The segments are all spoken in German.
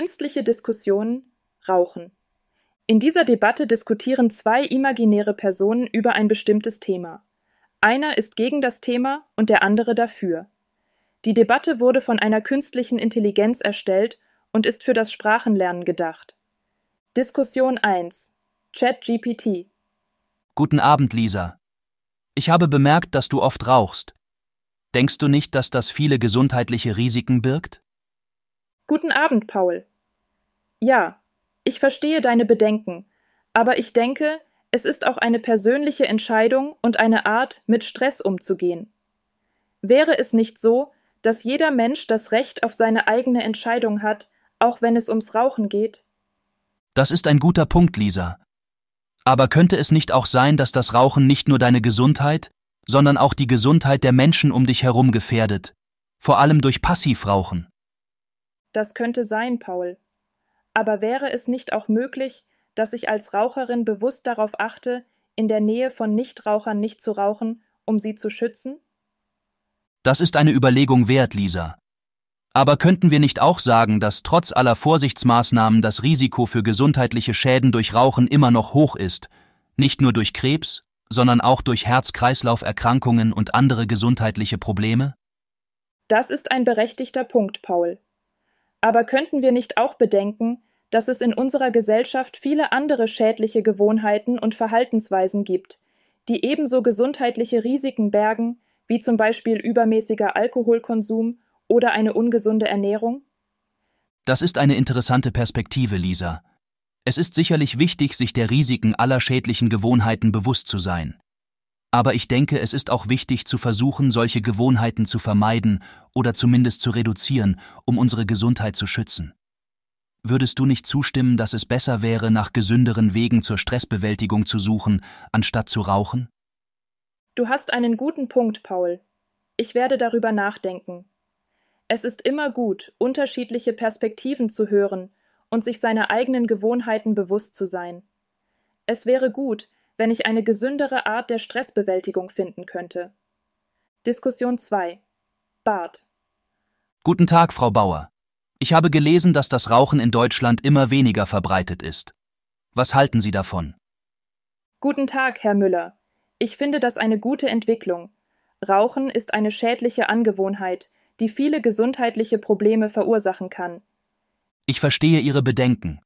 Künstliche Diskussion Rauchen. In dieser Debatte diskutieren zwei imaginäre Personen über ein bestimmtes Thema. Einer ist gegen das Thema und der andere dafür. Die Debatte wurde von einer künstlichen Intelligenz erstellt und ist für das Sprachenlernen gedacht. Diskussion 1 ChatGPT Guten Abend, Lisa. Ich habe bemerkt, dass du oft rauchst. Denkst du nicht, dass das viele gesundheitliche Risiken birgt? Guten Abend, Paul. Ja, ich verstehe deine Bedenken, aber ich denke, es ist auch eine persönliche Entscheidung und eine Art, mit Stress umzugehen. Wäre es nicht so, dass jeder Mensch das Recht auf seine eigene Entscheidung hat, auch wenn es ums Rauchen geht? Das ist ein guter Punkt, Lisa. Aber könnte es nicht auch sein, dass das Rauchen nicht nur deine Gesundheit, sondern auch die Gesundheit der Menschen um dich herum gefährdet, vor allem durch Passivrauchen? Das könnte sein, Paul. Aber wäre es nicht auch möglich, dass ich als Raucherin bewusst darauf achte, in der Nähe von Nichtrauchern nicht zu rauchen, um sie zu schützen? Das ist eine Überlegung wert, Lisa. Aber könnten wir nicht auch sagen, dass trotz aller Vorsichtsmaßnahmen das Risiko für gesundheitliche Schäden durch Rauchen immer noch hoch ist, nicht nur durch Krebs, sondern auch durch Herz-Kreislauf-Erkrankungen und andere gesundheitliche Probleme? Das ist ein berechtigter Punkt, Paul. Aber könnten wir nicht auch bedenken, dass es in unserer Gesellschaft viele andere schädliche Gewohnheiten und Verhaltensweisen gibt, die ebenso gesundheitliche Risiken bergen wie zum Beispiel übermäßiger Alkoholkonsum oder eine ungesunde Ernährung? Das ist eine interessante Perspektive, Lisa. Es ist sicherlich wichtig, sich der Risiken aller schädlichen Gewohnheiten bewusst zu sein. Aber ich denke, es ist auch wichtig zu versuchen, solche Gewohnheiten zu vermeiden oder zumindest zu reduzieren, um unsere Gesundheit zu schützen. Würdest du nicht zustimmen, dass es besser wäre, nach gesünderen Wegen zur Stressbewältigung zu suchen, anstatt zu rauchen? Du hast einen guten Punkt, Paul. Ich werde darüber nachdenken. Es ist immer gut, unterschiedliche Perspektiven zu hören und sich seiner eigenen Gewohnheiten bewusst zu sein. Es wäre gut, wenn ich eine gesündere Art der Stressbewältigung finden könnte. Diskussion 2 Bart Guten Tag, Frau Bauer. Ich habe gelesen, dass das Rauchen in Deutschland immer weniger verbreitet ist. Was halten Sie davon? Guten Tag, Herr Müller. Ich finde das eine gute Entwicklung. Rauchen ist eine schädliche Angewohnheit, die viele gesundheitliche Probleme verursachen kann. Ich verstehe Ihre Bedenken.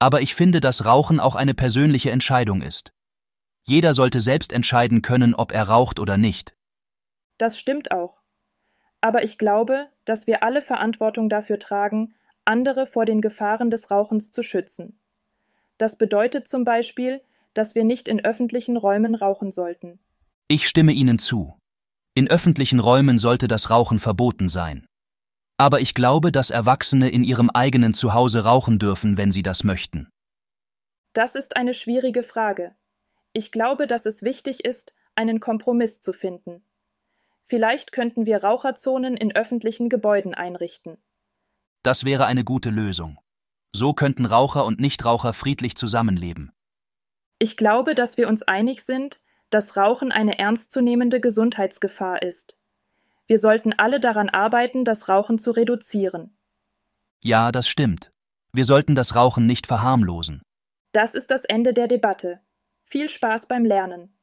Aber ich finde, dass Rauchen auch eine persönliche Entscheidung ist. Jeder sollte selbst entscheiden können, ob er raucht oder nicht. Das stimmt auch. Aber ich glaube, dass wir alle Verantwortung dafür tragen, andere vor den Gefahren des Rauchens zu schützen. Das bedeutet zum Beispiel, dass wir nicht in öffentlichen Räumen rauchen sollten. Ich stimme Ihnen zu. In öffentlichen Räumen sollte das Rauchen verboten sein. Aber ich glaube, dass Erwachsene in ihrem eigenen Zuhause rauchen dürfen, wenn sie das möchten. Das ist eine schwierige Frage. Ich glaube, dass es wichtig ist, einen Kompromiss zu finden. Vielleicht könnten wir Raucherzonen in öffentlichen Gebäuden einrichten. Das wäre eine gute Lösung. So könnten Raucher und Nichtraucher friedlich zusammenleben. Ich glaube, dass wir uns einig sind, dass Rauchen eine ernstzunehmende Gesundheitsgefahr ist. Wir sollten alle daran arbeiten, das Rauchen zu reduzieren. Ja, das stimmt. Wir sollten das Rauchen nicht verharmlosen. Das ist das Ende der Debatte. Viel Spaß beim Lernen.